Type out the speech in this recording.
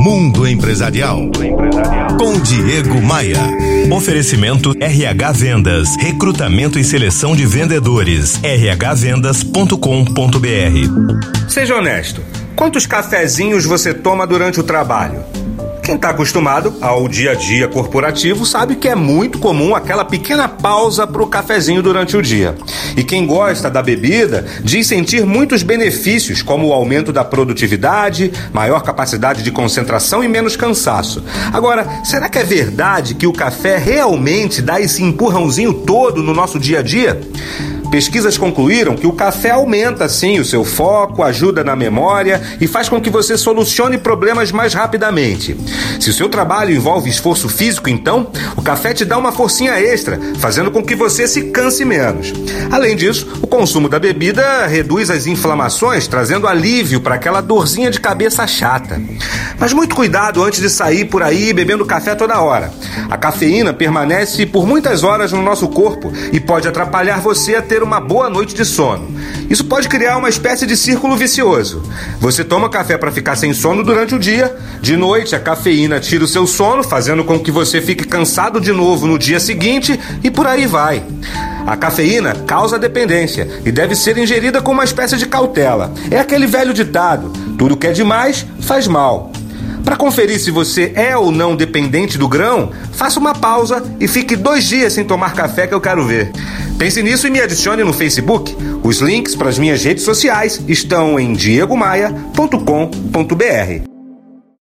Mundo Empresarial. Com Diego Maia. Oferecimento RH Vendas. Recrutamento e seleção de vendedores. rhvendas.com.br. Seja honesto. Quantos cafezinhos você toma durante o trabalho? Quem está acostumado ao dia a dia corporativo sabe que é muito comum aquela pequena pausa para o cafezinho durante o dia. E quem gosta da bebida diz sentir muitos benefícios, como o aumento da produtividade, maior capacidade de concentração e menos cansaço. Agora, será que é verdade que o café realmente dá esse empurrãozinho todo no nosso dia a dia? Pesquisas concluíram que o café aumenta sim o seu foco, ajuda na memória e faz com que você solucione problemas mais rapidamente. Se o seu trabalho envolve esforço físico, então, o café te dá uma forcinha extra, fazendo com que você se canse menos. Além disso, o consumo da bebida reduz as inflamações, trazendo alívio para aquela dorzinha de cabeça chata. Mas muito cuidado antes de sair por aí bebendo café toda hora. A cafeína permanece por muitas horas no nosso corpo e pode atrapalhar você a ter ter uma boa noite de sono. Isso pode criar uma espécie de círculo vicioso. Você toma café para ficar sem sono durante o dia, de noite a cafeína tira o seu sono, fazendo com que você fique cansado de novo no dia seguinte e por aí vai. A cafeína causa dependência e deve ser ingerida com uma espécie de cautela. É aquele velho ditado: tudo que é demais faz mal. Para conferir se você é ou não dependente do grão, faça uma pausa e fique dois dias sem tomar café que eu quero ver. Pense nisso e me adicione no Facebook. Os links para as minhas redes sociais estão em diegomaia.com.br.